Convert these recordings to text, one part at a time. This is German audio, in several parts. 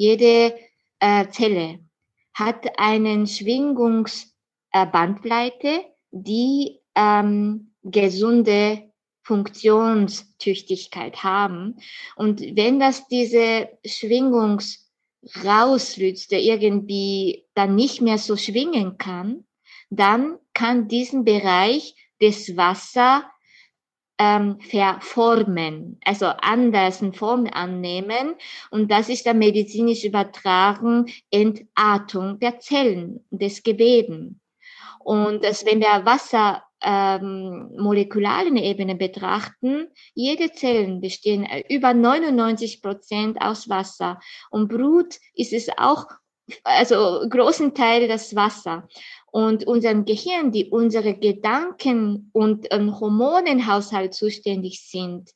jede äh, Zelle hat einen Schwingungsbandbreite, die ähm, gesunde Funktionstüchtigkeit haben. Und wenn das diese Schwingungs rausrutscht, der irgendwie dann nicht mehr so schwingen kann, dann kann diesen Bereich des Wasser ähm, verformen, also anders eine Form annehmen. Und das ist dann medizinisch übertragen Entartung der Zellen, des Geweben. Und das, wenn wir Wasser ähm, molekularen Ebene betrachten, jede Zellen bestehen äh, über 99 Prozent aus Wasser. Und Blut ist es auch, also großen Teil das Wasser und unserem Gehirn, die unsere Gedanken und ähm, Hormonenhaushalt zuständig sind,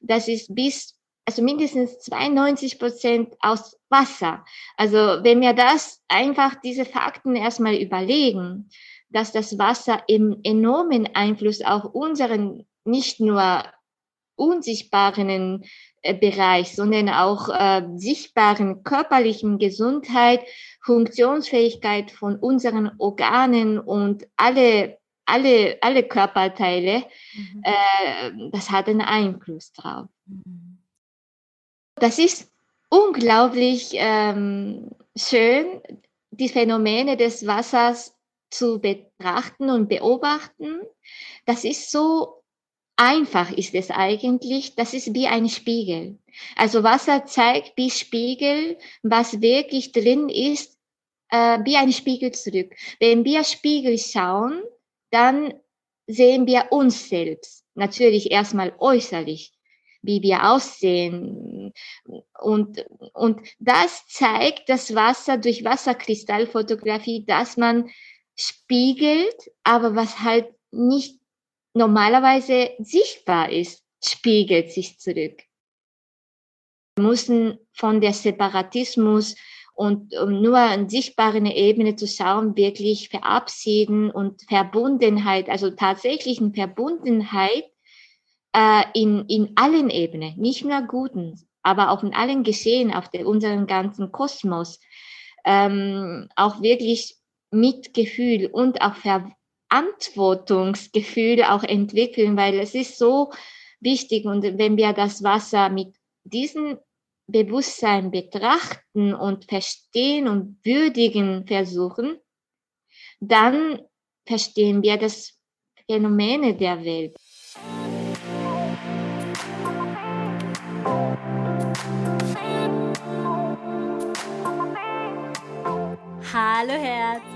das ist bis also mindestens 92 Prozent aus Wasser. Also wenn wir das einfach diese Fakten erstmal überlegen, dass das Wasser im enormen Einfluss auf unseren nicht nur unsichtbaren Bereich, sondern auch äh, sichtbaren körperlichen Gesundheit, Funktionsfähigkeit von unseren Organen und alle alle alle Körperteile, mhm. äh, das hat einen Einfluss drauf. Mhm. Das ist unglaublich ähm, schön, die Phänomene des Wassers zu betrachten und beobachten. Das ist so einfach ist es eigentlich. Das ist wie ein Spiegel. Also Wasser zeigt wie Spiegel, was wirklich drin ist, äh, wie ein Spiegel zurück. Wenn wir Spiegel schauen, dann sehen wir uns selbst. Natürlich erstmal äußerlich, wie wir aussehen. Und, und das zeigt das Wasser durch Wasserkristallfotografie, dass man spiegelt, aber was halt nicht normalerweise sichtbar ist, spiegelt sich zurück. Wir müssen von der Separatismus und um nur an sichtbaren Ebene zu schauen, wirklich verabschieden und Verbundenheit, also tatsächlichen Verbundenheit äh, in, in allen Ebenen, nicht nur guten, aber auch in allen Geschehen auf der, unserem ganzen Kosmos, ähm, auch wirklich Mitgefühl und auch Verantwortungsgefühl auch entwickeln, weil es ist so wichtig und wenn wir das Wasser mit diesem Bewusstsein betrachten und verstehen und würdigen versuchen, dann verstehen wir das Phänomene der Welt. Hallo Herz,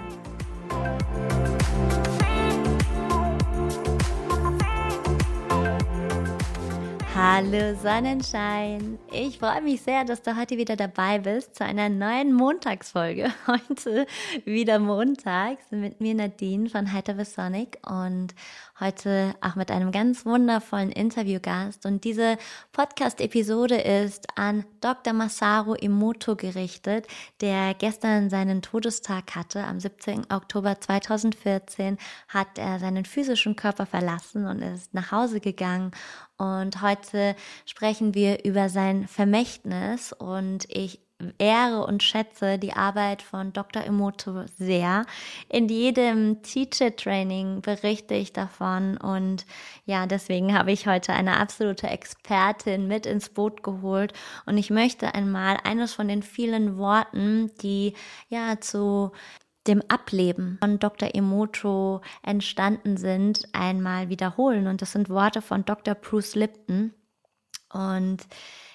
Hallo Sonnenschein! Ich freue mich sehr, dass du heute wieder dabei bist zu einer neuen Montagsfolge. Heute wieder montags mit mir Nadine von Heiter Sonic und heute auch mit einem ganz wundervollen Interviewgast. Und diese Podcast-Episode ist an Dr. Masaru Emoto gerichtet, der gestern seinen Todestag hatte. Am 17. Oktober 2014 hat er seinen physischen Körper verlassen und ist nach Hause gegangen. Und heute sprechen wir über sein Vermächtnis und ich ehre und schätze die Arbeit von Dr. Emoto sehr. In jedem Teacher-Training berichte ich davon und ja, deswegen habe ich heute eine absolute Expertin mit ins Boot geholt und ich möchte einmal eines von den vielen Worten, die ja zu dem Ableben von Dr. Emoto entstanden sind, einmal wiederholen. Und das sind Worte von Dr. Bruce Lipton. Und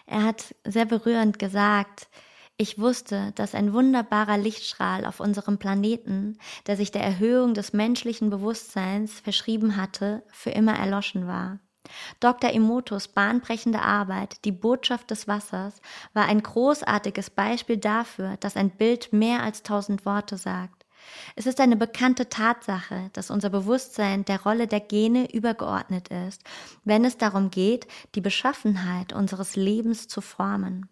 er hat sehr berührend gesagt, ich wusste, dass ein wunderbarer Lichtstrahl auf unserem Planeten, der sich der Erhöhung des menschlichen Bewusstseins verschrieben hatte, für immer erloschen war. Dr. Emotos bahnbrechende Arbeit, die Botschaft des Wassers, war ein großartiges Beispiel dafür, dass ein Bild mehr als tausend Worte sagt. Es ist eine bekannte Tatsache, dass unser Bewusstsein der Rolle der Gene übergeordnet ist, wenn es darum geht, die Beschaffenheit unseres Lebens zu formen.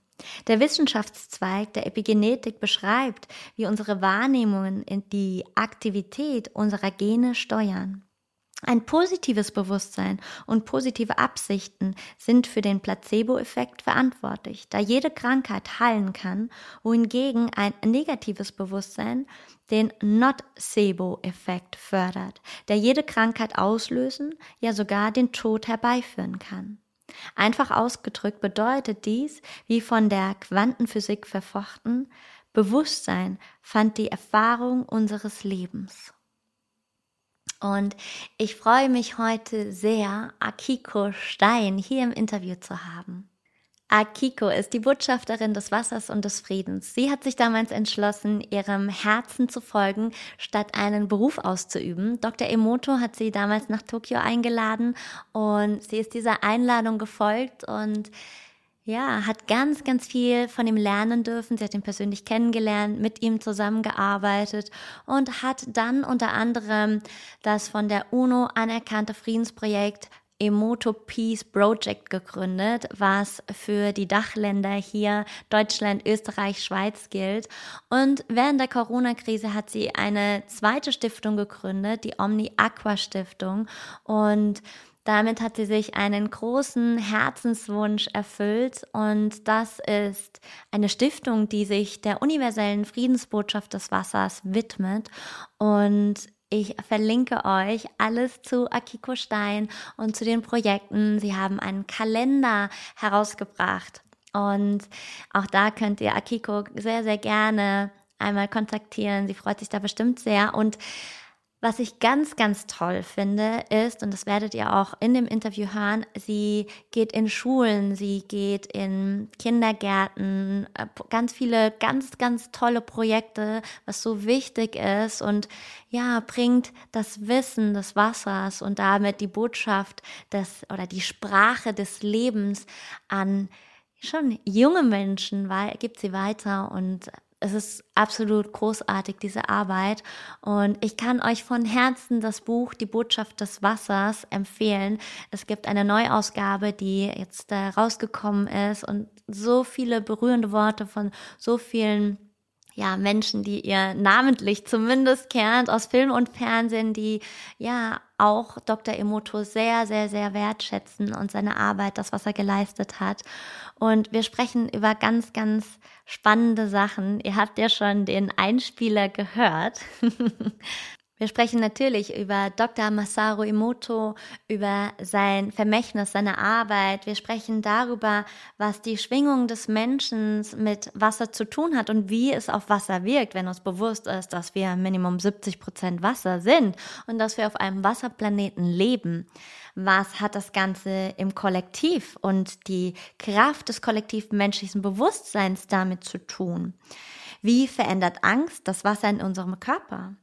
Der Wissenschaftszweig der Epigenetik beschreibt, wie unsere Wahrnehmungen die Aktivität unserer Gene steuern. Ein positives Bewusstsein und positive Absichten sind für den Placebo-Effekt verantwortlich, da jede Krankheit heilen kann, wohingegen ein negatives Bewusstsein den Nocebo-Effekt fördert, der jede Krankheit auslösen, ja sogar den Tod herbeiführen kann. Einfach ausgedrückt bedeutet dies, wie von der Quantenphysik verfochten, Bewusstsein fand die Erfahrung unseres Lebens. Und ich freue mich heute sehr, Akiko Stein hier im Interview zu haben. Akiko ist die Botschafterin des Wassers und des Friedens. Sie hat sich damals entschlossen, ihrem Herzen zu folgen, statt einen Beruf auszuüben. Dr. Emoto hat sie damals nach Tokio eingeladen und sie ist dieser Einladung gefolgt und ja, hat ganz, ganz viel von ihm lernen dürfen. Sie hat ihn persönlich kennengelernt, mit ihm zusammengearbeitet und hat dann unter anderem das von der UNO anerkannte Friedensprojekt Emoto Peace Project gegründet, was für die Dachländer hier Deutschland, Österreich, Schweiz gilt. Und während der Corona-Krise hat sie eine zweite Stiftung gegründet, die Omni Aqua Stiftung. Und damit hat sie sich einen großen Herzenswunsch erfüllt und das ist eine Stiftung, die sich der universellen Friedensbotschaft des Wassers widmet und ich verlinke euch alles zu Akiko Stein und zu den Projekten. Sie haben einen Kalender herausgebracht und auch da könnt ihr Akiko sehr, sehr gerne einmal kontaktieren. Sie freut sich da bestimmt sehr und was ich ganz, ganz toll finde, ist, und das werdet ihr auch in dem Interview hören, sie geht in Schulen, sie geht in Kindergärten, äh, ganz viele ganz, ganz tolle Projekte, was so wichtig ist und ja, bringt das Wissen des Wassers und damit die Botschaft des oder die Sprache des Lebens an schon junge Menschen, weil gibt sie weiter und es ist absolut großartig, diese Arbeit. Und ich kann euch von Herzen das Buch Die Botschaft des Wassers empfehlen. Es gibt eine Neuausgabe, die jetzt äh, rausgekommen ist und so viele berührende Worte von so vielen ja, Menschen, die ihr namentlich zumindest kennt aus Film und Fernsehen, die ja auch Dr. Emoto sehr, sehr, sehr wertschätzen und seine Arbeit, das, was er geleistet hat. Und wir sprechen über ganz, ganz spannende Sachen. Ihr habt ja schon den Einspieler gehört. Wir sprechen natürlich über Dr. Masaru Emoto, über sein Vermächtnis, seine Arbeit. Wir sprechen darüber, was die Schwingung des Menschen mit Wasser zu tun hat und wie es auf Wasser wirkt, wenn uns bewusst ist, dass wir Minimum 70 Prozent Wasser sind und dass wir auf einem Wasserplaneten leben. Was hat das Ganze im Kollektiv und die Kraft des kollektiven menschlichen Bewusstseins damit zu tun? Wie verändert Angst das Wasser in unserem Körper?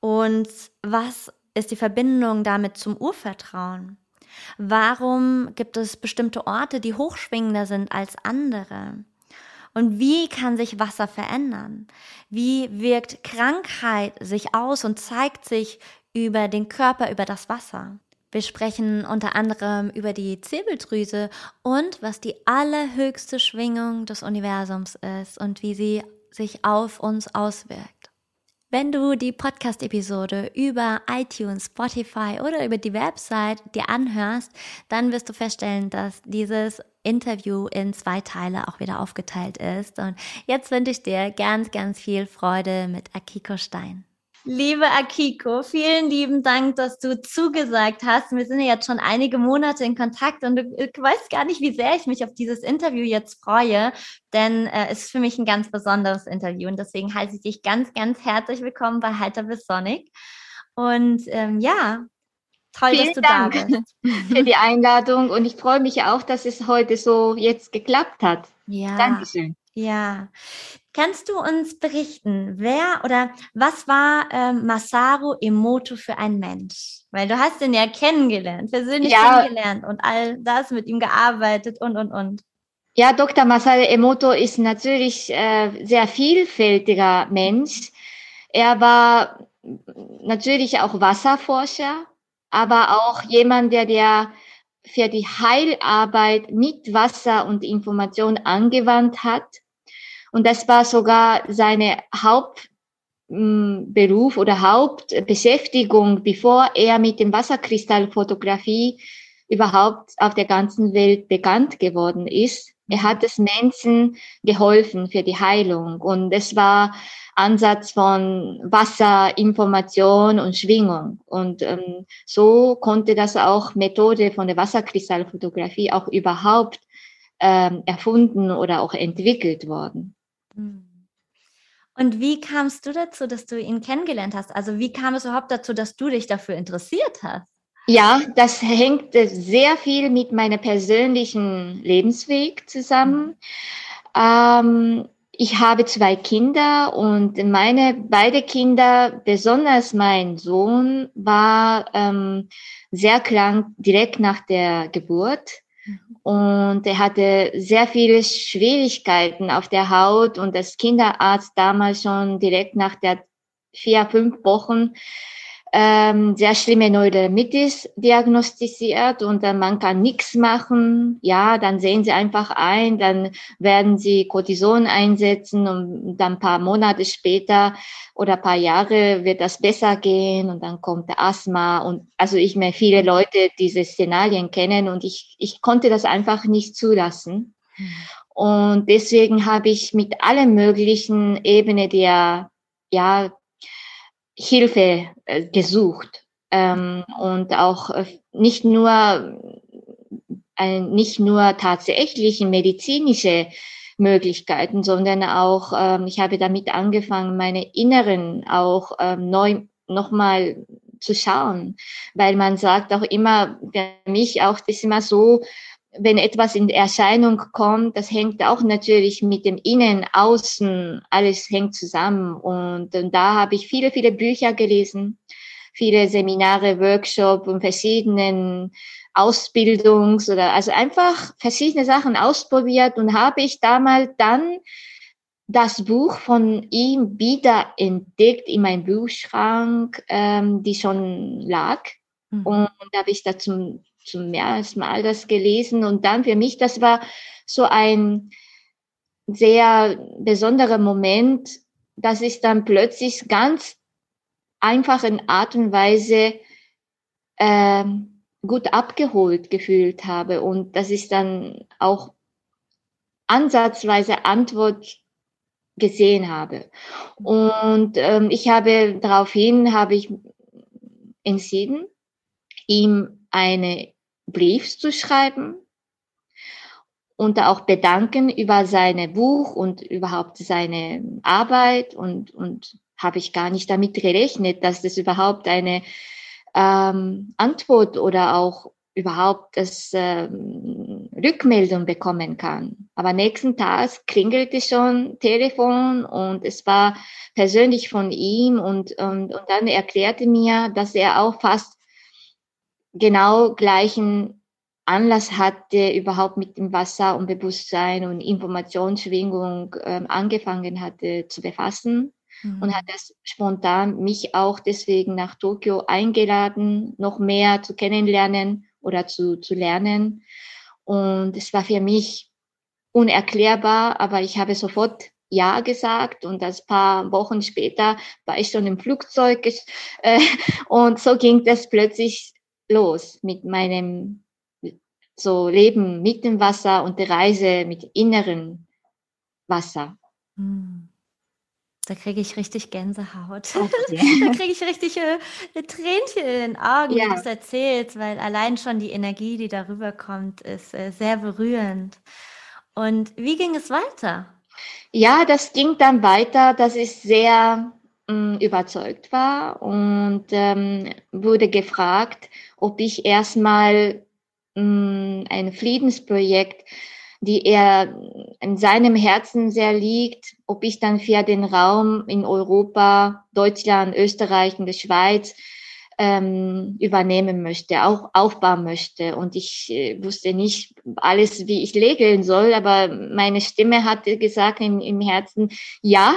Und was ist die Verbindung damit zum Urvertrauen? Warum gibt es bestimmte Orte, die hochschwingender sind als andere? Und wie kann sich Wasser verändern? Wie wirkt Krankheit sich aus und zeigt sich über den Körper, über das Wasser? Wir sprechen unter anderem über die Zirbeldrüse und was die allerhöchste Schwingung des Universums ist und wie sie sich auf uns auswirkt. Wenn du die Podcast-Episode über iTunes, Spotify oder über die Website dir anhörst, dann wirst du feststellen, dass dieses Interview in zwei Teile auch wieder aufgeteilt ist. Und jetzt wünsche ich dir ganz, ganz viel Freude mit Akiko Stein. Liebe Akiko, vielen lieben Dank, dass du zugesagt hast. Wir sind ja jetzt schon einige Monate in Kontakt und du, du weißt gar nicht, wie sehr ich mich auf dieses Interview jetzt freue, denn äh, es ist für mich ein ganz besonderes Interview und deswegen heiße ich dich ganz, ganz herzlich willkommen bei Heiter bis Sonic. Und ähm, ja, toll, Vielen dass du Dank da bist. für die Einladung und ich freue mich auch, dass es heute so jetzt geklappt hat. Ja. Dankeschön. Ja. Kannst du uns berichten, wer oder was war ähm, Masaru Emoto für ein Mensch? Weil du hast ihn ja kennengelernt, persönlich Ja. kennengelernt und all das mit ihm gearbeitet und und und. Ja, Dr. Masaru Emoto ist natürlich äh, sehr vielfältiger Mensch. Er war natürlich auch Wasserforscher, aber auch jemand, der der für die Heilarbeit mit Wasser und Information angewandt hat. Und das war sogar seine Hauptberuf oder Hauptbeschäftigung, bevor er mit dem Wasserkristallfotografie überhaupt auf der ganzen Welt bekannt geworden ist. Er hat es Menschen geholfen für die Heilung und es war Ansatz von Wasser, Information und Schwingung. Und ähm, so konnte das auch Methode von der Wasserkristallfotografie auch überhaupt ähm, erfunden oder auch entwickelt worden. Hm. Und wie kamst du dazu, dass du ihn kennengelernt hast? Also wie kam es überhaupt dazu, dass du dich dafür interessiert hast? Ja, das hängt sehr viel mit meinem persönlichen Lebensweg zusammen. Ähm, ich habe zwei Kinder und meine beide Kinder, besonders mein Sohn, war ähm, sehr krank direkt nach der Geburt. Und er hatte sehr viele Schwierigkeiten auf der Haut. Und das Kinderarzt damals schon direkt nach der vier, fünf Wochen ähm, sehr schlimme Neurodermitis diagnostiziert und dann man kann nichts machen. Ja, dann sehen sie einfach ein, dann werden sie Cortison einsetzen und dann ein paar Monate später oder ein paar Jahre wird das besser gehen und dann kommt der Asthma und also ich meine, viele Leute diese Szenarien kennen und ich, ich konnte das einfach nicht zulassen. Und deswegen habe ich mit allen möglichen Ebenen der ja, Hilfe äh, gesucht. Ähm, und auch äh, nicht nur äh, nicht nur tatsächliche medizinische Möglichkeiten, sondern auch ähm, ich habe damit angefangen, meine Inneren auch ähm, neu nochmal zu schauen, weil man sagt auch immer, für mich auch das ist immer so, wenn etwas in Erscheinung kommt, das hängt auch natürlich mit dem Innen, Außen, alles hängt zusammen. Und, und da habe ich viele, viele Bücher gelesen, viele Seminare, Workshops und verschiedenen Ausbildungs- oder also einfach verschiedene Sachen ausprobiert und habe ich damals dann das Buch von ihm wieder entdeckt in meinem Buchschrank, ähm, die schon lag. Mhm. Und da habe ich dazu zum ersten Mal das gelesen und dann für mich, das war so ein sehr besonderer Moment, dass ich dann plötzlich ganz einfach in Art und Weise äh, gut abgeholt gefühlt habe und dass ich dann auch ansatzweise Antwort gesehen habe. Und ähm, ich habe daraufhin habe ich entschieden, ihm eine Brief zu schreiben und auch bedanken über seine Buch und überhaupt seine Arbeit und, und habe ich gar nicht damit gerechnet, dass das überhaupt eine ähm, Antwort oder auch überhaupt das ähm, Rückmeldung bekommen kann. Aber nächsten Tag klingelte schon Telefon und es war persönlich von ihm und, und, und dann erklärte mir, dass er auch fast genau gleichen Anlass hatte, überhaupt mit dem Wasser und Bewusstsein und Informationsschwingung ähm, angefangen hatte zu befassen mhm. und hat das spontan mich auch deswegen nach Tokio eingeladen, noch mehr zu kennenlernen oder zu, zu lernen. Und es war für mich unerklärbar, aber ich habe sofort ja gesagt und das paar Wochen später war ich schon im Flugzeug äh, und so ging das plötzlich los mit meinem so Leben mit dem Wasser und der Reise mit inneren Wasser. Hm. Da kriege ich richtig Gänsehaut. Okay. da kriege ich richtig äh, Tränchen in den Augen, ja. wie du es erzählst, weil allein schon die Energie, die darüber kommt, ist äh, sehr berührend. Und wie ging es weiter? Ja, das ging dann weiter, dass ich sehr überzeugt war und ähm, wurde gefragt, ob ich erstmal mm, ein Friedensprojekt, die er in seinem Herzen sehr liegt, ob ich dann für den Raum in Europa, Deutschland, Österreich und der Schweiz ähm, übernehmen möchte, auch aufbauen möchte. Und ich äh, wusste nicht alles, wie ich legeln soll, aber meine Stimme hatte gesagt im, im Herzen ja.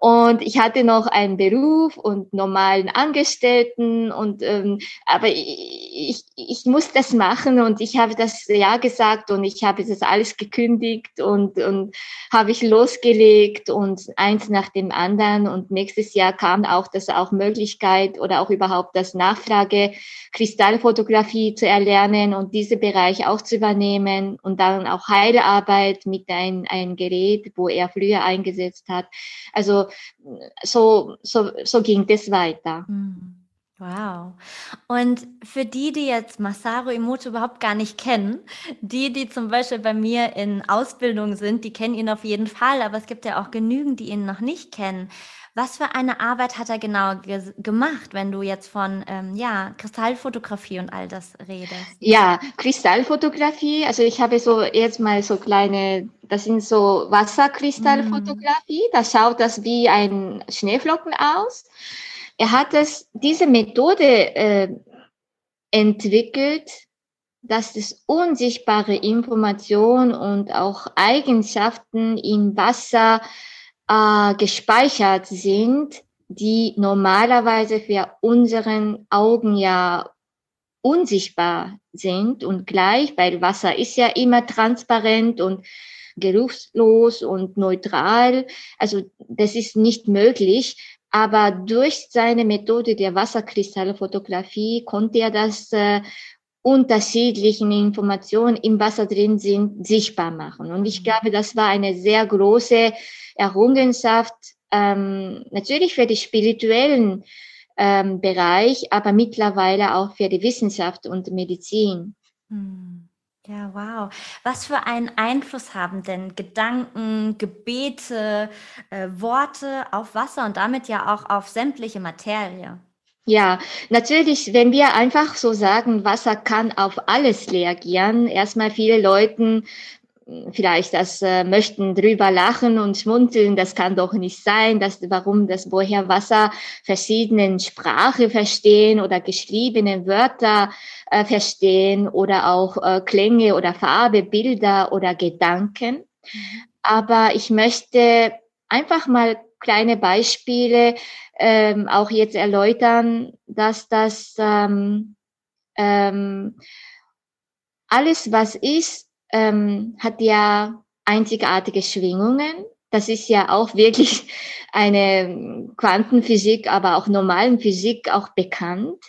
Und ich hatte noch einen Beruf und normalen Angestellten und ähm, aber ich, ich, ich muss das machen und ich habe das ja gesagt und ich habe das alles gekündigt und, und habe ich losgelegt und eins nach dem anderen und nächstes Jahr kam auch das auch Möglichkeit oder auch überhaupt das Nachfrage, Kristallfotografie zu erlernen und diese Bereich auch zu übernehmen und dann auch Heilarbeit mit ein, ein Gerät, wo er früher eingesetzt hat. Also so, so, so ging das weiter. Mhm. Wow. Und für die, die jetzt Masaru Emoto überhaupt gar nicht kennen, die, die zum Beispiel bei mir in Ausbildung sind, die kennen ihn auf jeden Fall, aber es gibt ja auch genügend, die ihn noch nicht kennen. Was für eine Arbeit hat er genau ge gemacht, wenn du jetzt von ähm, ja, Kristallfotografie und all das redest? Ja, Kristallfotografie. Also ich habe so jetzt mal so kleine, das sind so Wasserkristallfotografie. Mm. Da schaut das wie ein Schneeflocken aus. Er hat es, diese Methode äh, entwickelt, dass es unsichtbare Informationen und auch Eigenschaften in Wasser äh, gespeichert sind, die normalerweise für unseren Augen ja unsichtbar sind und gleich, weil Wasser ist ja immer transparent und geruchslos und neutral. Also das ist nicht möglich. Aber durch seine Methode der Wasserkristallfotografie konnte er das äh, unterschiedlichen Informationen im Wasser drin sind, sichtbar machen. Und ich glaube, das war eine sehr große Errungenschaft, ähm, natürlich für die spirituellen ähm, Bereich, aber mittlerweile auch für die Wissenschaft und Medizin. Hm. Ja, wow. Was für einen Einfluss haben denn Gedanken, Gebete, äh, Worte auf Wasser und damit ja auch auf sämtliche Materie? Ja, natürlich, wenn wir einfach so sagen, Wasser kann auf alles reagieren. Erstmal viele Leute vielleicht das äh, möchten drüber lachen und schmunzeln, das kann doch nicht sein, dass warum das woher Wasser verschiedenen Sprache verstehen oder geschriebene Wörter äh, verstehen oder auch äh, Klänge oder Farbe, Bilder oder Gedanken. Mhm. Aber ich möchte einfach mal kleine Beispiele ähm, auch jetzt erläutern, dass das ähm, ähm, alles, was ist, ähm, hat ja einzigartige Schwingungen. Das ist ja auch wirklich eine Quantenphysik, aber auch normalen Physik auch bekannt.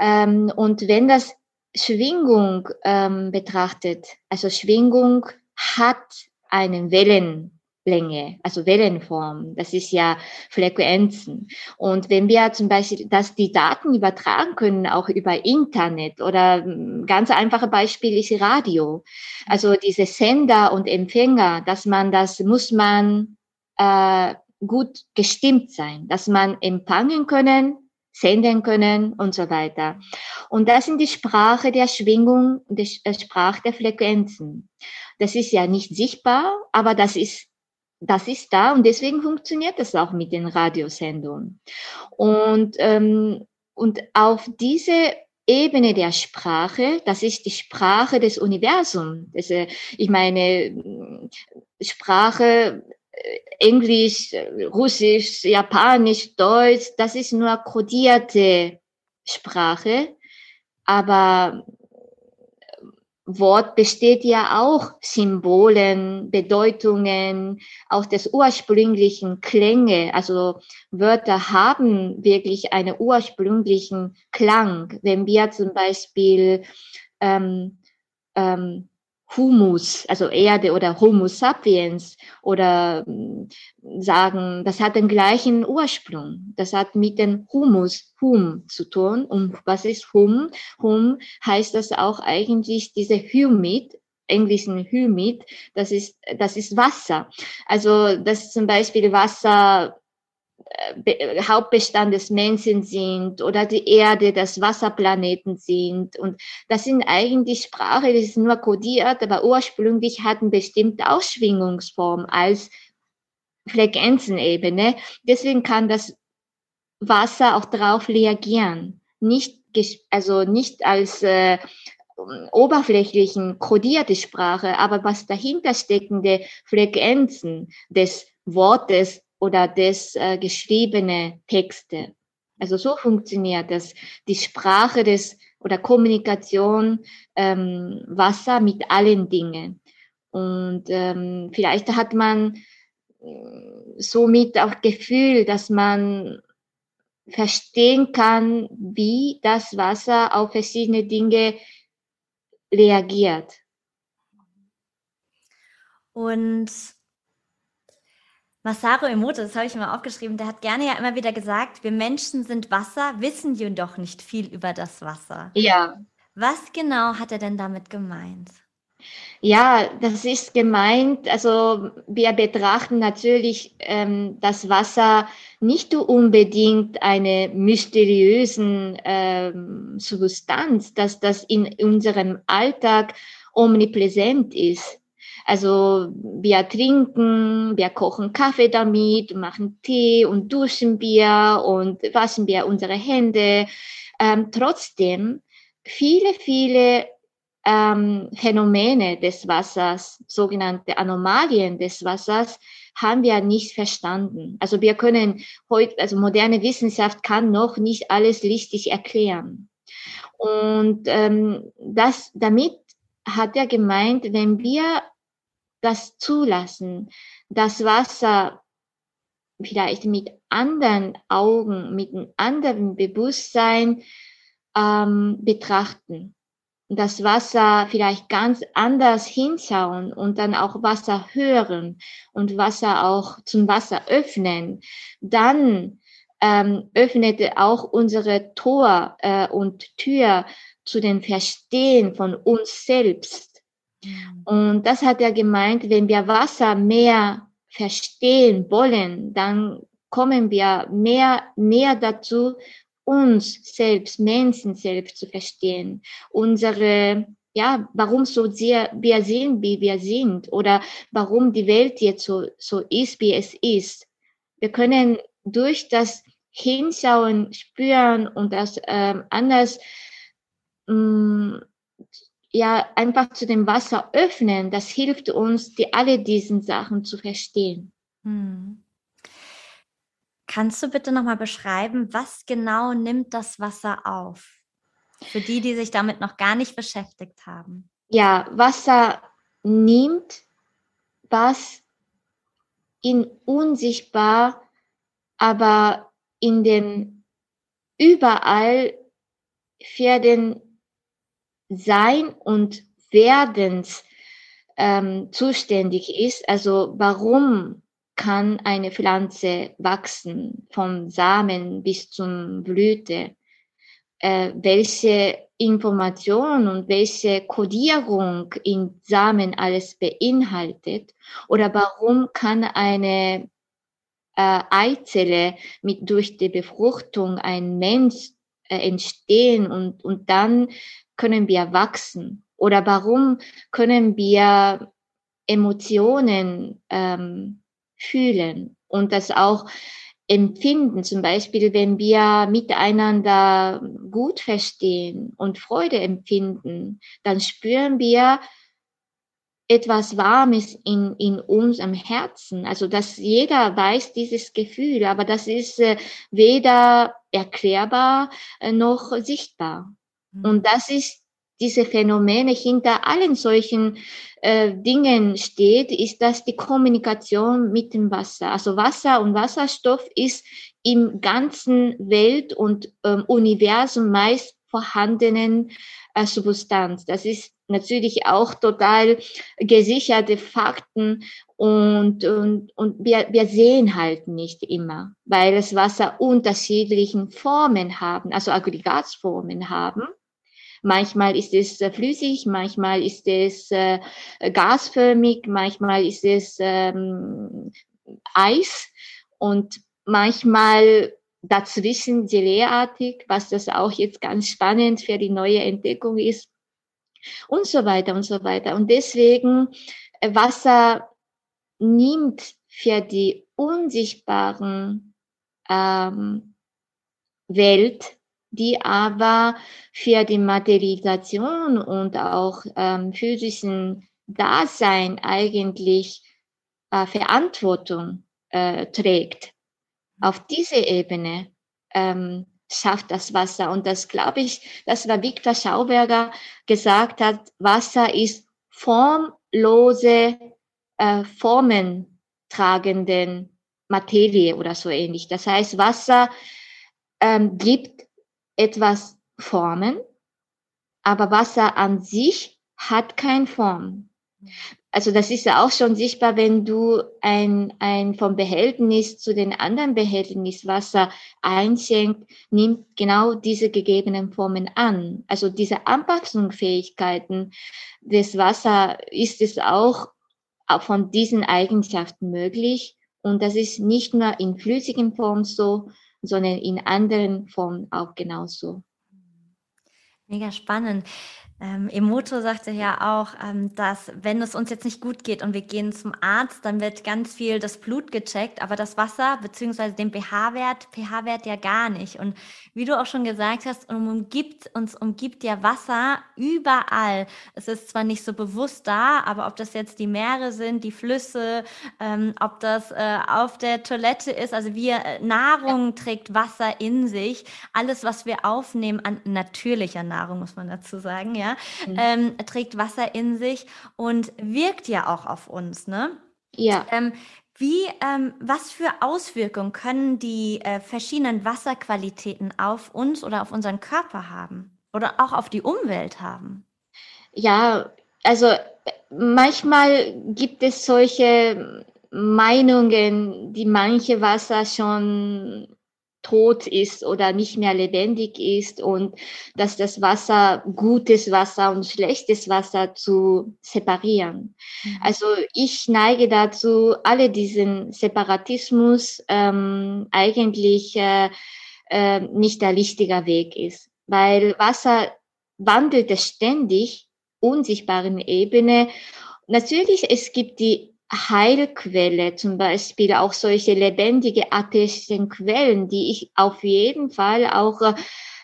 Ähm, und wenn das Schwingung ähm, betrachtet, also Schwingung hat einen Wellen, Länge, also Wellenform. Das ist ja Frequenzen. Und wenn wir zum Beispiel, dass die Daten übertragen können, auch über Internet oder hm, ganz einfache Beispiel ist Radio. Also diese Sender und Empfänger, dass man das muss man äh, gut gestimmt sein, dass man empfangen können, senden können und so weiter. Und das sind die Sprache der Schwingung, die äh, Sprache der Frequenzen. Das ist ja nicht sichtbar, aber das ist das ist da und deswegen funktioniert das auch mit den Radiosendungen. Und, ähm, und auf diese Ebene der Sprache, das ist die Sprache des Universums. Das, äh, ich meine, Sprache, äh, Englisch, Russisch, Japanisch, Deutsch, das ist nur kodierte Sprache. Aber Wort besteht ja auch Symbolen, Bedeutungen, auch des ursprünglichen Klänge. Also Wörter haben wirklich einen ursprünglichen Klang. Wenn wir zum Beispiel ähm, ähm, Humus, also Erde oder Homo sapiens oder hm, sagen, das hat den gleichen Ursprung. Das hat mit dem Humus, Hum zu tun. Und was ist Hum? Hum heißt das auch eigentlich diese Humid, englischen Humid, das ist, das ist Wasser. Also, das zum Beispiel Wasser Hauptbestand des Menschen sind oder die Erde, das Wasserplaneten sind. Und das sind eigentlich Sprache, das ist nur kodiert, aber ursprünglich hatten bestimmte Ausschwingungsform als Frequenzenebene. Deswegen kann das Wasser auch darauf reagieren. nicht, also nicht als äh, oberflächlichen kodierte Sprache, aber was dahinter steckende Frequenzen des Wortes oder des äh, geschriebene Texte. Also so funktioniert das. Die Sprache des oder Kommunikation ähm, Wasser mit allen Dingen. Und ähm, vielleicht hat man äh, somit auch Gefühl, dass man verstehen kann, wie das Wasser auf verschiedene Dinge reagiert. Und Masaru Emoto, das habe ich mal aufgeschrieben, der hat gerne ja immer wieder gesagt, wir Menschen sind Wasser, wissen jedoch nicht viel über das Wasser. Ja. Was genau hat er denn damit gemeint? Ja, das ist gemeint. Also wir betrachten natürlich ähm, das Wasser nicht unbedingt eine mysteriösen ähm, Substanz, dass das in unserem Alltag omnipräsent ist. Also wir trinken, wir kochen Kaffee damit, machen Tee und duschen wir und waschen wir unsere Hände. Ähm, trotzdem, viele, viele ähm, Phänomene des Wassers, sogenannte Anomalien des Wassers, haben wir nicht verstanden. Also wir können heute, also moderne Wissenschaft kann noch nicht alles richtig erklären. Und ähm, das, damit hat er gemeint, wenn wir das zulassen, das Wasser vielleicht mit anderen Augen, mit einem anderen Bewusstsein ähm, betrachten. Das Wasser vielleicht ganz anders hinschauen und dann auch Wasser hören und Wasser auch zum Wasser öffnen. Dann ähm, öffnet auch unsere Tor äh, und Tür zu den Verstehen von uns selbst. Und das hat er gemeint, wenn wir Wasser mehr verstehen wollen, dann kommen wir mehr näher dazu, uns selbst, Menschen selbst zu verstehen. Unsere, ja, warum so sehr wir sind, wie wir sind oder warum die Welt jetzt so, so ist, wie es ist. Wir können durch das Hinschauen spüren und das ähm, anders mh, mm, ja einfach zu dem Wasser öffnen, das hilft uns, die alle diesen Sachen zu verstehen. Hm. Kannst du bitte nochmal beschreiben, was genau nimmt das Wasser auf? Für die, die sich damit noch gar nicht beschäftigt haben. Ja, Wasser nimmt, was in unsichtbar, aber in dem überall für den sein und Werdens ähm, zuständig ist. Also warum kann eine Pflanze wachsen vom Samen bis zum Blüte? Äh, welche Information und welche Kodierung in Samen alles beinhaltet? Oder warum kann eine äh, Eizelle mit durch die Befruchtung ein Mensch äh, entstehen und, und dann können wir wachsen? Oder warum können wir Emotionen ähm, fühlen und das auch empfinden? Zum Beispiel, wenn wir miteinander gut verstehen und Freude empfinden, dann spüren wir etwas Warmes in, in uns am Herzen. Also, dass jeder weiß dieses Gefühl, aber das ist äh, weder erklärbar äh, noch sichtbar. Und mhm. das ist diese Phänomene hinter allen solchen äh, Dingen steht, ist das die Kommunikation mit dem Wasser. Also Wasser und Wasserstoff ist im ganzen Welt und ähm, Universum meist vorhandenen äh, Substanz. Das ist natürlich auch total gesicherte Fakten und, und, und wir, wir sehen halt nicht immer, weil das Wasser unterschiedlichen Formen haben, also Aggregatsformen haben. Manchmal ist es äh, flüssig, manchmal ist es äh, gasförmig, manchmal ist es ähm, Eis und manchmal dazwischen geleeartig, was das auch jetzt ganz spannend für die neue Entdeckung ist und so weiter und so weiter. Und deswegen äh, Wasser nimmt für die unsichtbaren ähm, Welt die aber für die Materialisation und auch ähm, physischen Dasein eigentlich äh, Verantwortung äh, trägt. Auf diese Ebene ähm, schafft das Wasser. Und das glaube ich, das war Viktor Schauberger gesagt hat, Wasser ist formlose, äh, Formen tragenden Materie oder so ähnlich. Das heißt, Wasser ähm, gibt etwas Formen, aber Wasser an sich hat keine Form. Also das ist ja auch schon sichtbar, wenn du ein, ein vom Behältnis zu den anderen Behältnis Wasser einschenkt, nimmt genau diese gegebenen Formen an. Also diese Anpassungsfähigkeiten des Wasser ist es auch von diesen Eigenschaften möglich. Und das ist nicht nur in flüssigen Form so, sondern in anderen Formen auch genauso. Mega spannend. Ähm, Emoto sagte ja auch, ähm, dass wenn es uns jetzt nicht gut geht und wir gehen zum Arzt, dann wird ganz viel das Blut gecheckt, aber das Wasser beziehungsweise den pH-Wert, pH-Wert ja gar nicht. Und wie du auch schon gesagt hast, umgibt, uns umgibt ja Wasser überall. Es ist zwar nicht so bewusst da, aber ob das jetzt die Meere sind, die Flüsse, ähm, ob das äh, auf der Toilette ist, also wir äh, Nahrung trägt Wasser in sich. Alles, was wir aufnehmen an natürlicher Nahrung, muss man dazu sagen, ja mhm. ähm, trägt Wasser in sich und wirkt ja auch auf uns, ne? Ja. Ähm, wie, ähm, was für Auswirkungen können die äh, verschiedenen Wasserqualitäten auf uns oder auf unseren Körper haben oder auch auf die Umwelt haben? Ja, also manchmal gibt es solche Meinungen, die manche Wasser schon tot ist oder nicht mehr lebendig ist und dass das Wasser gutes Wasser und schlechtes Wasser zu separieren. Mhm. Also ich neige dazu, alle diesen Separatismus ähm, eigentlich äh, äh, nicht der richtige Weg ist, weil Wasser wandelt es ständig unsichtbaren Ebene. Natürlich, es gibt die Heilquelle, zum Beispiel auch solche lebendige atheistischen Quellen, die ich auf jeden Fall auch äh,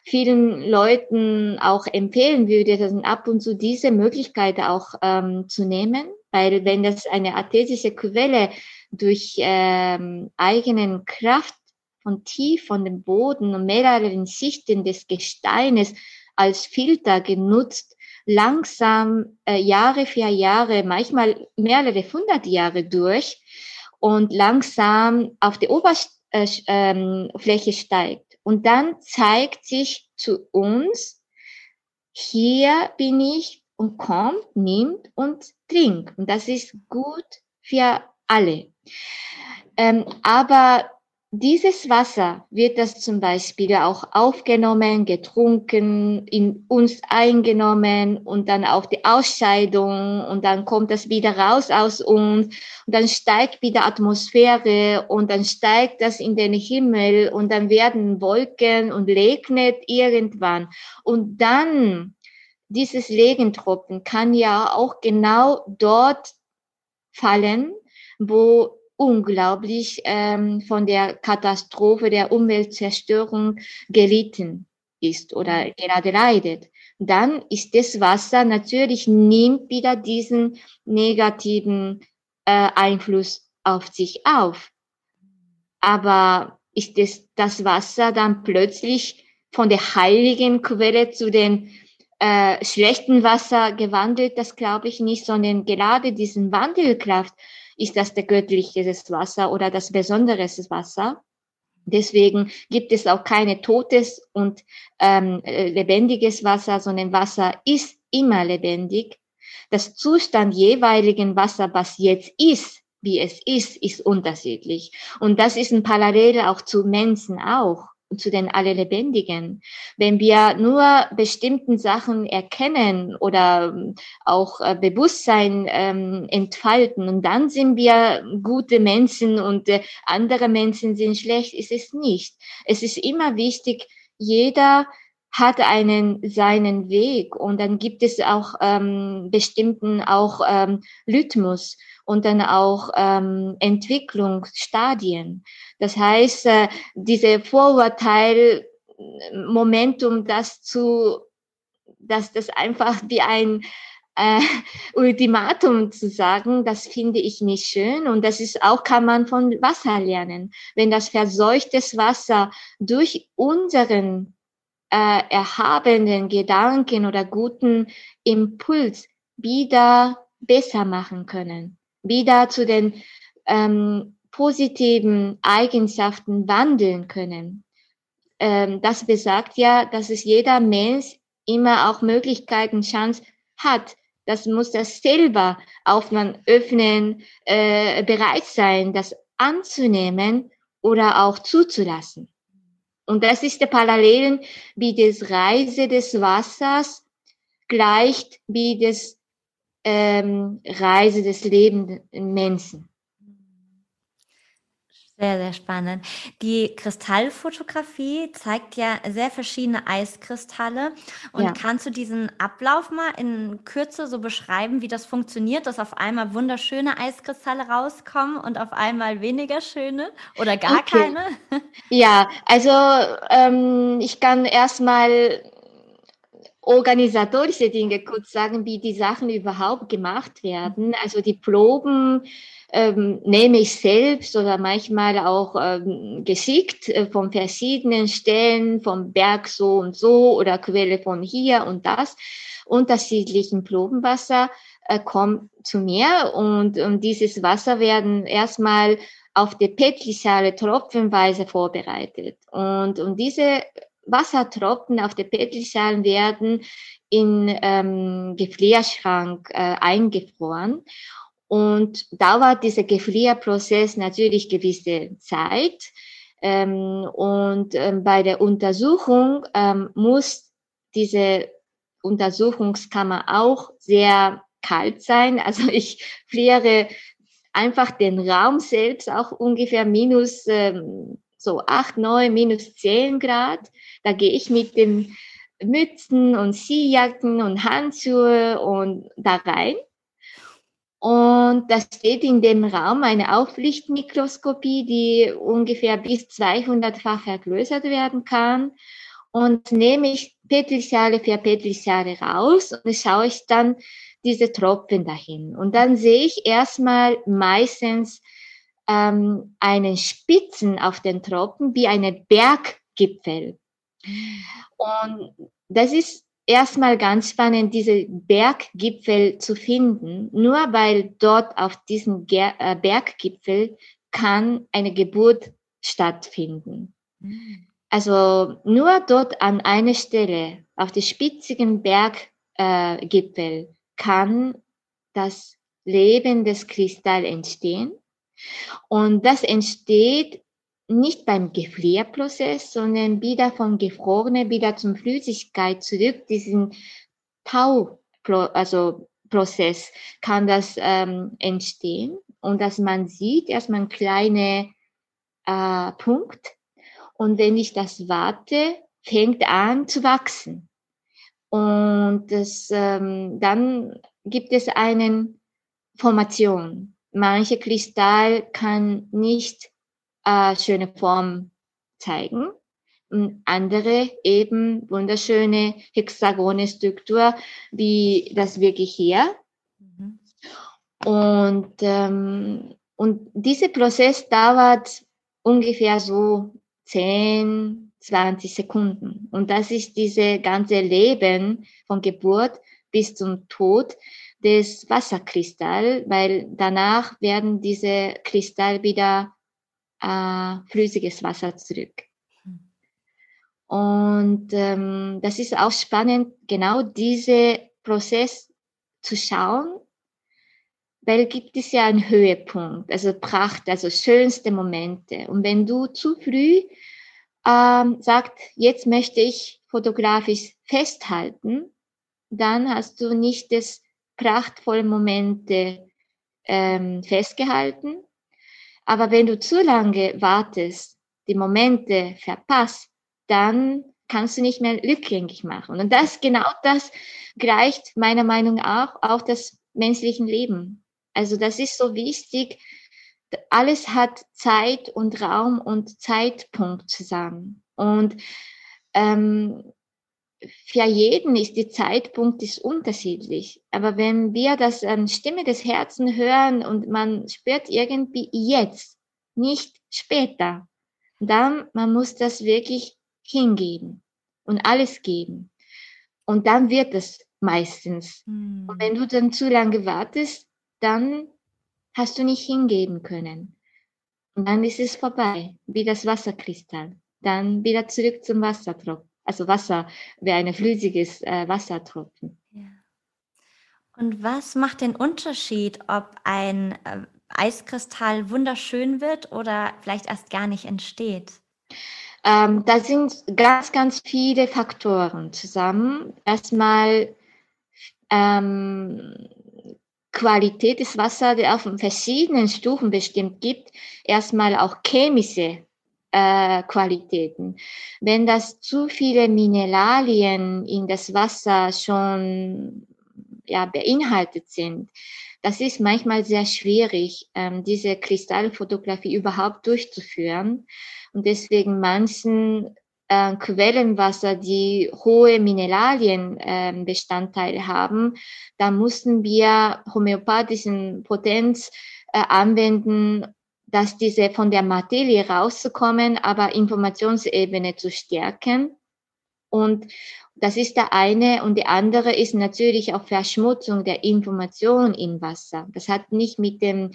vielen Leuten auch empfehlen würde, dass ab und zu diese Möglichkeit auch ähm, zu nehmen, weil wenn das eine atheistische Quelle durch ähm, eigenen Kraft von tief von dem Boden und mehreren Schichten des Gesteines als Filter genutzt langsam äh, Jahre für Jahre, manchmal mehrere hundert Jahre durch und langsam auf die Oberfläche äh, ähm, steigt. Und dann zeigt sich zu uns, hier bin ich und kommt, nimmt und trinkt. Und das ist gut für alle. Ähm, aber dieses Wasser wird das zum Beispiel auch aufgenommen, getrunken, in uns eingenommen und dann auch die Ausscheidung und dann kommt das wieder raus aus uns und dann steigt wieder Atmosphäre und dann steigt das in den Himmel und dann werden Wolken und regnet irgendwann. Und dann dieses Regentropfen kann ja auch genau dort fallen, wo unglaublich ähm, von der Katastrophe der Umweltzerstörung gelitten ist oder gerade leidet. Dann ist das Wasser natürlich nimmt wieder diesen negativen äh, Einfluss auf sich auf. Aber ist das, das Wasser dann plötzlich von der heiligen Quelle zu den äh, schlechten Wasser gewandelt? Das glaube ich nicht, sondern gerade diesen Wandelkraft ist das der göttliche Wasser oder das besondere Wasser. Deswegen gibt es auch keine totes und ähm, äh, lebendiges Wasser, sondern Wasser ist immer lebendig. Das Zustand jeweiligen Wasser, was jetzt ist, wie es ist, ist unterschiedlich. Und das ist ein Parallel auch zu Menschen auch zu den alle Lebendigen. Wenn wir nur bestimmten Sachen erkennen oder ähm, auch äh, Bewusstsein ähm, entfalten und dann sind wir gute Menschen und äh, andere Menschen sind schlecht, ist es nicht. Es ist immer wichtig, jeder hat einen seinen Weg und dann gibt es auch ähm, bestimmten auch ähm, Rhythmus und dann auch ähm, Entwicklungsstadien. Das heißt, äh, diese Vorurteil Momentum, das zu, dass das einfach wie ein äh, Ultimatum zu sagen, das finde ich nicht schön. Und das ist auch, kann man von Wasser lernen. Wenn das verseuchtes Wasser durch unseren äh, erhabenen Gedanken oder guten Impuls wieder besser machen können, wieder zu den ähm, positiven Eigenschaften wandeln können. Ähm, das besagt ja, dass es jeder Mensch immer auch Möglichkeiten, Chance hat. Das muss er selber auf man öffnen, äh, bereit sein, das anzunehmen oder auch zuzulassen. Und das ist der Parallelen wie das Reise des Wassers gleicht wie das ähm, Reise des lebenden Menschen. Sehr, sehr spannend. Die Kristallfotografie zeigt ja sehr verschiedene Eiskristalle. Und ja. kannst du diesen Ablauf mal in Kürze so beschreiben, wie das funktioniert, dass auf einmal wunderschöne Eiskristalle rauskommen und auf einmal weniger schöne oder gar okay. keine? Ja, also ähm, ich kann erstmal organisatorische Dinge kurz sagen, wie die Sachen überhaupt gemacht werden. Also die Proben ähm, nehme ich selbst oder manchmal auch ähm, geschickt äh, von verschiedenen Stellen, vom Berg so und so oder Quelle von hier und das, unterschiedlichen Probenwasser äh, kommt zu mir und, und dieses Wasser werden erstmal auf der Petrischale tropfenweise vorbereitet. Und, und diese Wassertropfen auf der Petrischalen werden in ähm, Gefrierschrank äh, eingefroren. Und dauert dieser Gefrierprozess natürlich gewisse Zeit. Ähm, und ähm, bei der Untersuchung ähm, muss diese Untersuchungskammer auch sehr kalt sein. Also ich friere einfach den Raum selbst auch ungefähr minus ähm, so acht, neun, minus zehn Grad. Da gehe ich mit den Mützen und Skijacken und Handschuhe und da rein. Und da steht in dem Raum eine Auflichtmikroskopie, die ungefähr bis 200-fach vergrößert werden kann. Und nehme ich Petrischale für Petrischale raus und schaue ich dann diese Tropfen dahin. Und dann sehe ich erstmal meistens ähm, einen Spitzen auf den Tropfen wie eine Berggipfel. Und das ist erstmal ganz spannend, diese Berggipfel zu finden. Nur weil dort auf diesem äh, Berggipfel kann eine Geburt stattfinden. Mhm. Also nur dort an einer Stelle, auf der spitzigen Berggipfel, äh, kann das Leben des Kristall entstehen. Und das entsteht nicht beim Gefrierprozess, sondern wieder von Gefrorene wieder zum Flüssigkeit zurück, diesen Tau, also kann das ähm, entstehen. Und dass man sieht, erstmal ein kleiner äh, Punkt. Und wenn ich das warte, fängt an zu wachsen. Und das, ähm, dann gibt es eine Formation. Manche Kristall kann nicht äh, schöne Form zeigen. Und andere eben wunderschöne hexagone Struktur, wie das wirklich hier. Mhm. Und, ähm, und dieser Prozess dauert ungefähr so 10, 20 Sekunden. Und das ist diese ganze Leben von Geburt bis zum Tod des Wasserkristall, weil danach werden diese Kristall wieder äh, flüssiges Wasser zurück. Und ähm, das ist auch spannend, genau diese Prozess zu schauen, weil gibt es ja einen Höhepunkt, also Pracht, also schönste Momente. Und wenn du zu früh ähm, sagst, jetzt möchte ich fotografisch festhalten, dann hast du nicht das prachtvolle Momente ähm, festgehalten aber wenn du zu lange wartest, die Momente verpasst, dann kannst du nicht mehr rückgängig machen. Und das, genau das gleicht meiner Meinung nach auch das menschlichen Leben. Also das ist so wichtig. Alles hat Zeit und Raum und Zeitpunkt zusammen. Und ähm, für jeden ist die Zeitpunkt ist unterschiedlich. Aber wenn wir das ähm, Stimme des Herzens hören und man spürt irgendwie jetzt, nicht später, dann man muss das wirklich hingeben und alles geben. Und dann wird es meistens. Mhm. Und wenn du dann zu lange wartest, dann hast du nicht hingeben können. Und dann ist es vorbei, wie das Wasserkristall. Dann wieder zurück zum Wassertropfen. Also Wasser wäre ein flüssiges äh, Wassertropfen. Ja. Und was macht den Unterschied, ob ein äh, Eiskristall wunderschön wird oder vielleicht erst gar nicht entsteht? Ähm, da sind ganz, ganz viele Faktoren zusammen. Erstmal ähm, Qualität des Wassers, die auf verschiedenen Stufen bestimmt gibt. Erstmal auch chemische äh, Qualitäten. Wenn das zu viele Mineralien in das Wasser schon ja, beinhaltet sind, das ist manchmal sehr schwierig, ähm, diese Kristallfotografie überhaupt durchzuführen. Und deswegen manchen äh, Quellenwasser, die hohe Mineralienbestandteile ähm, äh, haben, da mussten wir homöopathischen Potenz äh, anwenden, dass diese von der Materie rauszukommen, aber Informationsebene zu stärken. Und das ist der eine. Und die andere ist natürlich auch Verschmutzung der Information im Wasser. Das hat nicht mit dem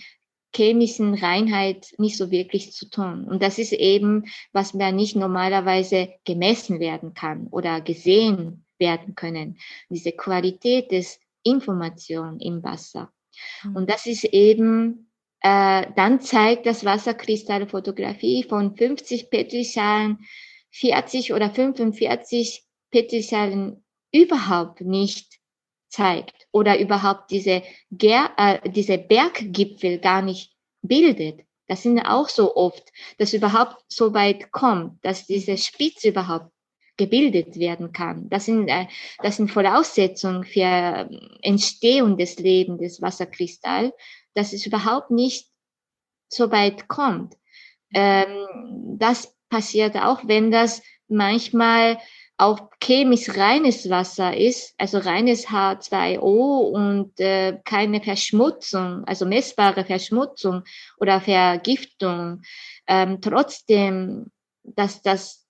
chemischen Reinheit nicht so wirklich zu tun. Und das ist eben, was mir nicht normalerweise gemessen werden kann oder gesehen werden können. Diese Qualität des Information im Wasser. Mhm. Und das ist eben, äh, dann zeigt das Wasserkristallfotografie von 50 Petrischalen 40 oder 45 Petrischalen überhaupt nicht zeigt oder überhaupt diese, Ger äh, diese Berggipfel gar nicht bildet. Das sind auch so oft, dass überhaupt so weit kommt, dass diese Spitze überhaupt gebildet werden kann. Das sind, äh, das sind Voraussetzungen für ähm, Entstehung des Lebens des Wasserkristall, dass es überhaupt nicht so weit kommt. Ähm, das passiert auch, wenn das manchmal auch chemisch reines Wasser ist, also reines H2O und äh, keine Verschmutzung, also messbare Verschmutzung oder Vergiftung, ähm, trotzdem, dass das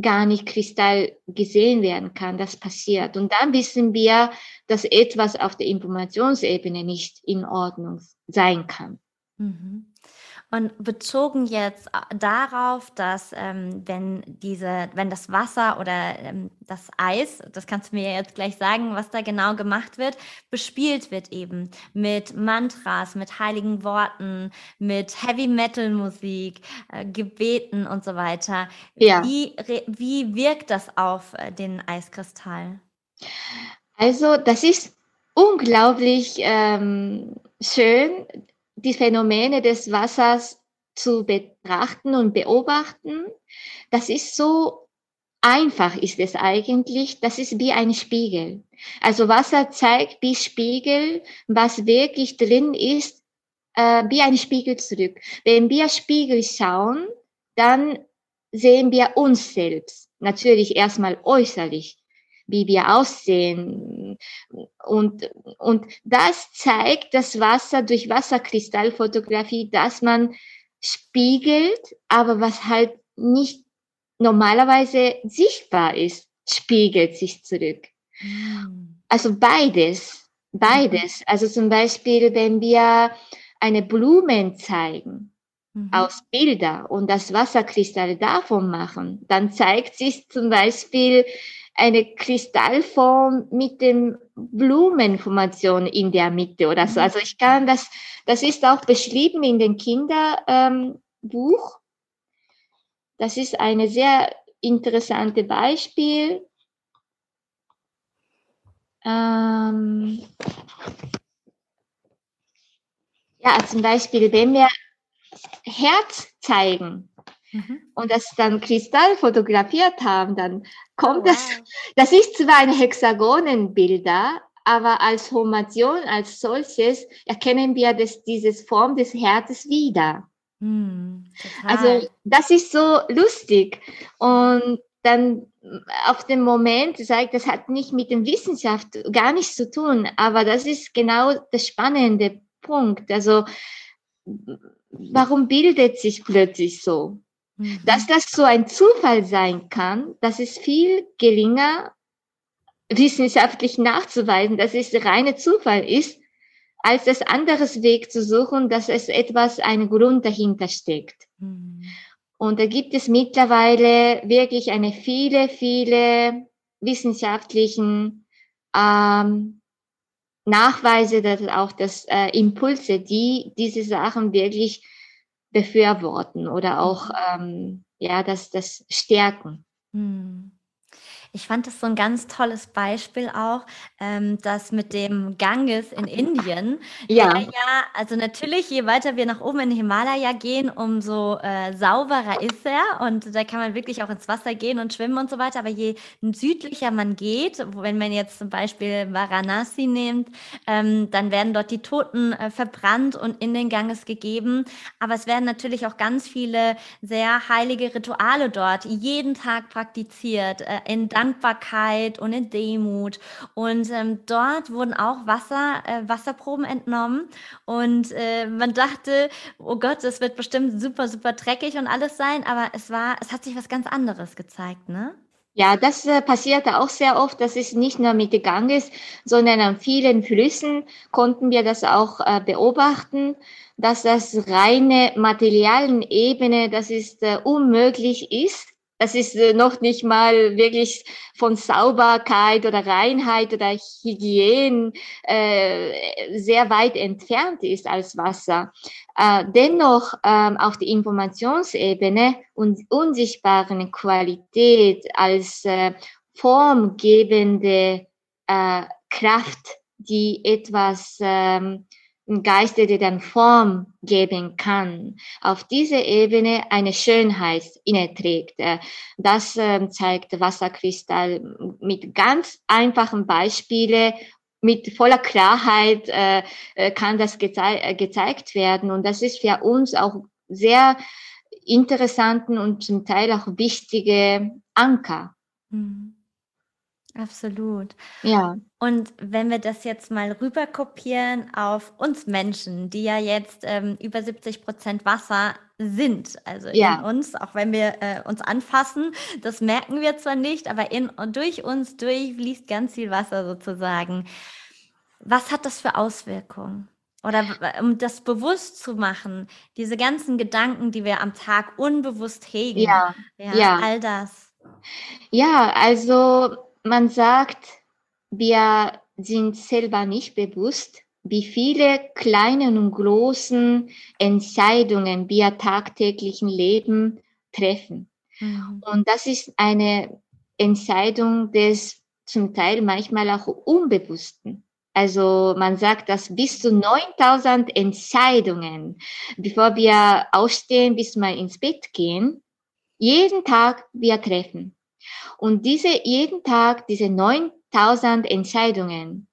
gar nicht Kristall gesehen werden kann, das passiert. Und dann wissen wir, dass etwas auf der Informationsebene nicht in Ordnung sein kann. Mhm. Und bezogen jetzt äh, darauf, dass ähm, wenn diese, wenn das Wasser oder ähm, das Eis, das kannst du mir jetzt gleich sagen, was da genau gemacht wird, bespielt wird eben mit Mantras, mit heiligen Worten, mit Heavy Metal Musik, äh, Gebeten und so weiter. Ja. Wie, wie wirkt das auf äh, den Eiskristall? Also das ist unglaublich ähm, schön die Phänomene des Wassers zu betrachten und beobachten. Das ist so einfach ist es eigentlich. Das ist wie ein Spiegel. Also Wasser zeigt wie Spiegel, was wirklich drin ist, äh, wie ein Spiegel zurück. Wenn wir Spiegel schauen, dann sehen wir uns selbst. Natürlich erstmal äußerlich wie wir aussehen. Und, und das zeigt das Wasser durch Wasserkristallfotografie, dass man spiegelt, aber was halt nicht normalerweise sichtbar ist, spiegelt sich zurück. Hm. Also beides, beides. Also zum Beispiel, wenn wir eine Blumen zeigen, mhm. aus Bilder und das Wasserkristalle davon machen, dann zeigt sich zum Beispiel eine Kristallform mit den Blumenformation in der Mitte oder so. Mhm. Also ich kann das, das ist auch beschrieben in dem Kinderbuch. Ähm, das ist eine sehr interessante Beispiel. Ähm, ja, zum Beispiel, wenn wir Herz zeigen, Mhm. und das dann Kristall fotografiert haben, dann kommt oh, wow. das, das ist zwar ein Hexagonenbilder, aber als Formation als solches erkennen wir das, dieses Form des Herzens wieder. Mm, also das ist so lustig und dann auf dem Moment sagt, das hat nicht mit der Wissenschaft gar nichts zu tun, aber das ist genau der spannende Punkt. Also, warum bildet sich plötzlich so? Mhm. Dass das so ein Zufall sein kann, das ist viel geringer wissenschaftlich nachzuweisen, dass es reine Zufall ist, als das anderes Weg zu suchen, dass es etwas, ein Grund dahinter steckt. Mhm. Und da gibt es mittlerweile wirklich eine viele, viele wissenschaftlichen ähm, Nachweise, dass auch das äh, Impulse, die diese Sachen wirklich befürworten oder auch mhm. ähm, ja das das stärken. Hm. Ich fand das so ein ganz tolles Beispiel auch, ähm, das mit dem Ganges in Indien. Ja. ja, also natürlich, je weiter wir nach oben in den Himalaya gehen, umso äh, sauberer ist er und da kann man wirklich auch ins Wasser gehen und schwimmen und so weiter. Aber je südlicher man geht, wenn man jetzt zum Beispiel Varanasi nimmt, ähm, dann werden dort die Toten äh, verbrannt und in den Ganges gegeben. Aber es werden natürlich auch ganz viele sehr heilige Rituale dort jeden Tag praktiziert. Äh, in Dankbarkeit und in Demut. Und ähm, dort wurden auch Wasser, äh, Wasserproben entnommen. Und äh, man dachte, oh Gott, das wird bestimmt super, super dreckig und alles sein. Aber es war, es hat sich was ganz anderes gezeigt, ne? Ja, das äh, passierte auch sehr oft. Das ist nicht nur mit Ganges, sondern an vielen Flüssen konnten wir das auch äh, beobachten, dass das reine materialen Ebene, das ist äh, unmöglich ist das ist äh, noch nicht mal wirklich von Sauberkeit oder Reinheit oder Hygiene äh, sehr weit entfernt ist als Wasser. Äh, dennoch ähm, auf der Informationsebene und unsichtbaren Qualität als äh, formgebende äh, Kraft, die etwas ähm, Geiste, der dann Form geben kann, auf dieser Ebene eine Schönheit innerträgt. Äh, das ähm, zeigt Wasserkristall mit ganz einfachen Beispielen, mit voller Klarheit äh, äh, kann das gezei gezeigt werden. Und das ist für uns auch sehr interessanten und zum Teil auch wichtige Anker. Mhm. Absolut. Ja. Und wenn wir das jetzt mal rüber kopieren auf uns Menschen, die ja jetzt ähm, über 70 Prozent Wasser sind, also ja. in uns, auch wenn wir äh, uns anfassen, das merken wir zwar nicht, aber in und durch uns durch fließt ganz viel Wasser sozusagen. Was hat das für Auswirkungen? Oder um das bewusst zu machen, diese ganzen Gedanken, die wir am Tag unbewusst hegen, ja, ja, ja. all das. Ja, also man sagt, wir sind selber nicht bewusst, wie viele kleine und großen Entscheidungen wir tagtäglichen Leben treffen. Mhm. Und das ist eine Entscheidung des zum Teil manchmal auch Unbewussten. Also man sagt, dass bis zu 9000 Entscheidungen, bevor wir aufstehen, bis wir ins Bett gehen, jeden Tag wir treffen. Und diese jeden Tag, diese 9000 Entscheidungen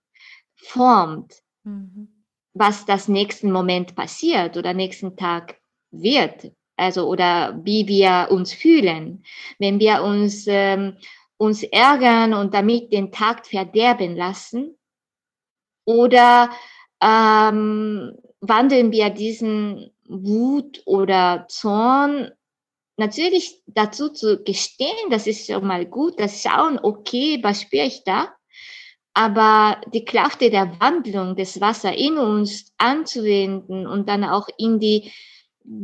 formt, mhm. was das nächsten Moment passiert oder nächsten Tag wird. Also, oder wie wir uns fühlen. Wenn wir uns, ähm, uns ärgern und damit den Tag verderben lassen, oder ähm, wandeln wir diesen Wut oder Zorn natürlich dazu zu gestehen, das ist schon mal gut, das Schauen, okay, was spüre ich da? Aber die Kraft der Wandlung des Wassers in uns anzuwenden und dann auch in die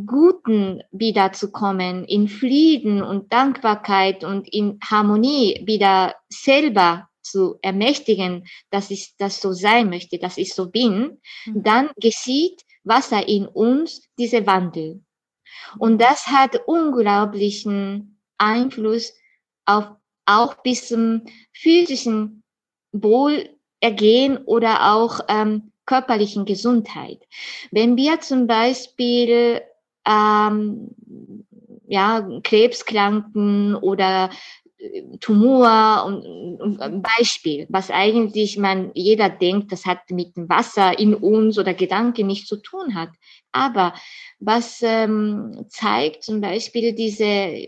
Guten wiederzukommen, in Frieden und Dankbarkeit und in Harmonie wieder selber zu ermächtigen, dass ich das so sein möchte, dass ich so bin, mhm. dann geschieht Wasser in uns diese Wandel. Und das hat unglaublichen Einfluss auf auch bis zum physischen Wohlergehen oder auch ähm, körperlichen Gesundheit. Wenn wir zum Beispiel ähm, ja, Krebskranken oder Tumor und, und ein Beispiel, was eigentlich man jeder denkt, das hat mit dem Wasser in uns oder Gedanken nichts zu tun hat. Aber was ähm, zeigt zum Beispiel diese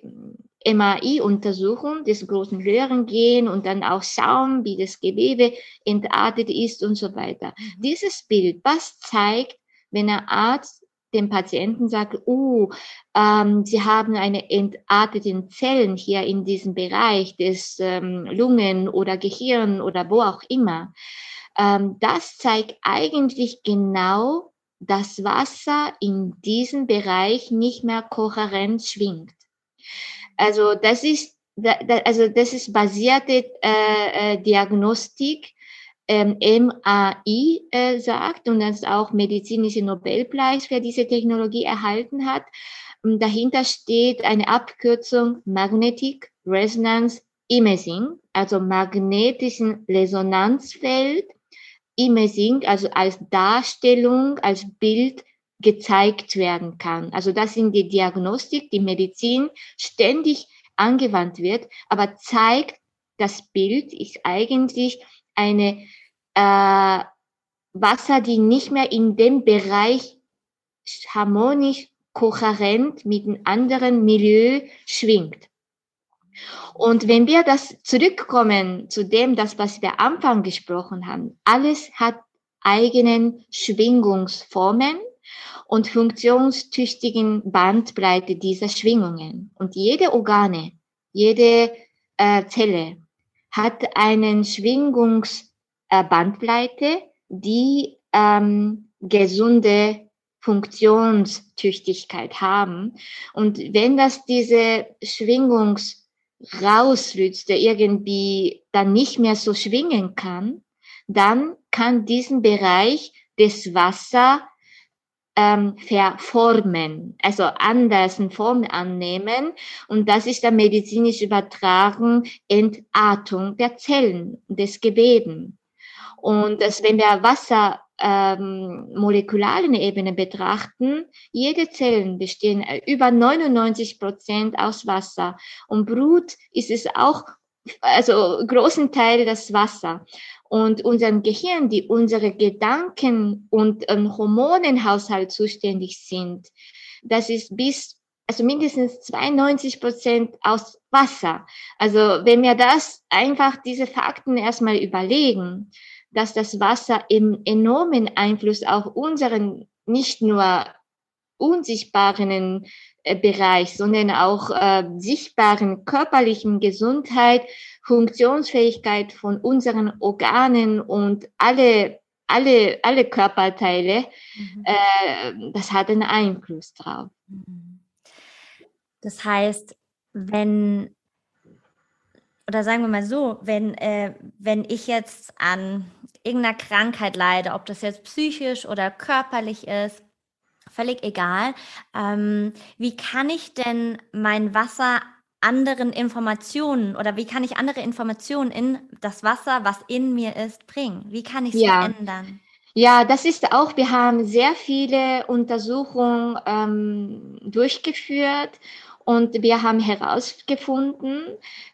MAI-Untersuchung des großen Röhren gehen und dann auch schauen, wie das Gewebe entartet ist und so weiter. Mhm. Dieses Bild, was zeigt, wenn ein Arzt dem Patienten sagt, uh, ähm, Sie haben eine entarteten Zellen hier in diesem Bereich des ähm, Lungen oder Gehirn oder wo auch immer. Ähm, das zeigt eigentlich genau, dass Wasser in diesem Bereich nicht mehr kohärent schwingt. Also das ist, also das ist basierte äh, äh, Diagnostik, ähm, MAI äh, sagt und das auch medizinische Nobelpreis für diese Technologie erhalten hat. Und dahinter steht eine Abkürzung Magnetic Resonance Imaging, also magnetischen Resonanzfeld Imaging, also als Darstellung, als Bild gezeigt werden kann. Also das sind die Diagnostik, die Medizin ständig angewandt wird, aber zeigt, das Bild ist eigentlich eine äh, Wasser, die nicht mehr in dem Bereich harmonisch, kohärent mit einem anderen Milieu schwingt. Und wenn wir das zurückkommen zu dem, das, was wir am Anfang gesprochen haben, alles hat eigenen Schwingungsformen und funktionstüchtigen Bandbreite dieser Schwingungen. Und jede Organe, jede äh, Zelle hat einen Schwingungsbandbreite, die ähm, gesunde Funktionstüchtigkeit haben. Und wenn das diese Schwingungs rausrutscht, der irgendwie dann nicht mehr so schwingen kann, dann kann diesen Bereich des Wasser ähm, verformen, also anders in Form annehmen. Und das ist dann medizinisch übertragen Entartung der Zellen, des Geweben. Und das, wenn wir Wasser ähm, molekularen Ebene betrachten, jede Zellen bestehen äh, über 99 Prozent aus Wasser. Und Blut ist es auch, also großen Teil das Wasser. Und unserem Gehirn, die unsere Gedanken und ähm, Hormonenhaushalt zuständig sind, das ist bis also mindestens 92 Prozent aus Wasser. Also wenn wir das einfach diese Fakten erstmal überlegen, dass das Wasser im enormen Einfluss auf unseren nicht nur unsichtbaren äh, Bereich, sondern auch äh, sichtbaren körperlichen Gesundheit, Funktionsfähigkeit von unseren Organen und alle alle alle Körperteile, mhm. äh, das hat einen Einfluss drauf. Mhm. Das heißt, wenn oder sagen wir mal so, wenn, äh, wenn ich jetzt an irgendeiner Krankheit leide, ob das jetzt psychisch oder körperlich ist, völlig egal, ähm, wie kann ich denn mein Wasser anderen Informationen oder wie kann ich andere Informationen in das Wasser, was in mir ist, bringen? Wie kann ich es ja. verändern? Ja, das ist auch, wir haben sehr viele Untersuchungen ähm, durchgeführt und wir haben herausgefunden,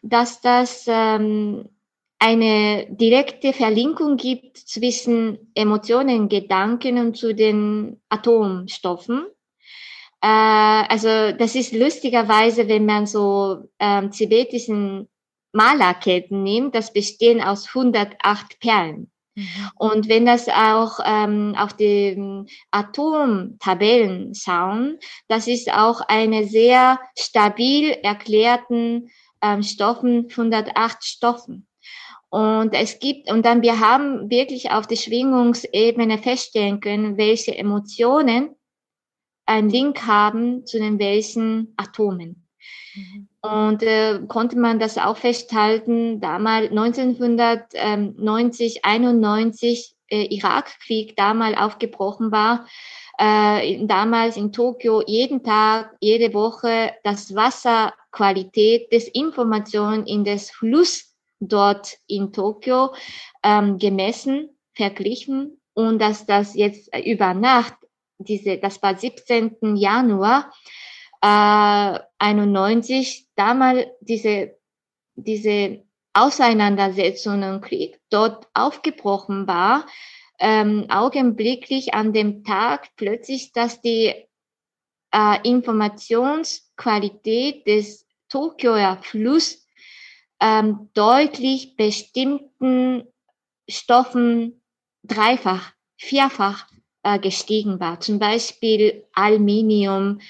dass das ähm, eine direkte Verlinkung gibt zwischen Emotionen, Gedanken und zu den Atomstoffen. Äh, also das ist lustigerweise, wenn man so ähm, tibetischen Malerketten nimmt, das bestehen aus 108 Perlen. Mhm. Und wenn das auch ähm, auf die Atomtabellen schauen, das ist auch eine sehr stabil erklärten ähm, Stoffen, 108 Stoffen. Und es gibt, und dann wir haben wirklich auf die Schwingungsebene feststellen können, welche Emotionen einen Link haben zu den welchen Atomen. Mhm. Und äh, konnte man das auch festhalten, damals 1990, 91 äh, Irakkrieg damals aufgebrochen war, äh, damals in Tokio jeden Tag, jede Woche das Wasserqualität des Information in das Fluss dort in Tokio ähm, gemessen, verglichen und dass das jetzt über Nacht, diese, das war 17. Januar, äh, 91 damals diese, diese Auseinandersetzungen Krieg dort aufgebrochen war, ähm, augenblicklich an dem Tag plötzlich, dass die äh, Informationsqualität des Tokioer Fluss ähm, deutlich bestimmten Stoffen dreifach, vierfach äh, gestiegen war. Zum Beispiel Aluminium,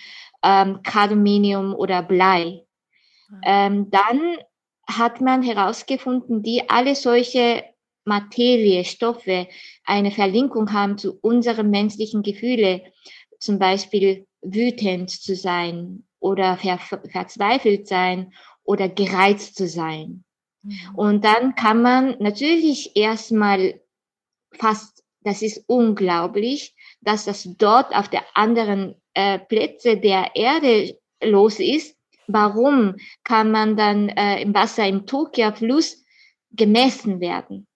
ähm, Cadmium oder Blei. Ähm, dann hat man herausgefunden, die alle solche Materie, Stoffe eine Verlinkung haben zu unseren menschlichen Gefühle, zum Beispiel wütend zu sein oder ver verzweifelt sein oder gereizt zu sein. Mhm. Und dann kann man natürlich erstmal fast, das ist unglaublich, dass das dort auf der anderen äh, Plätze der Erde los ist. Warum kann man dann äh, im Wasser im Tokio-Fluss gemessen werden?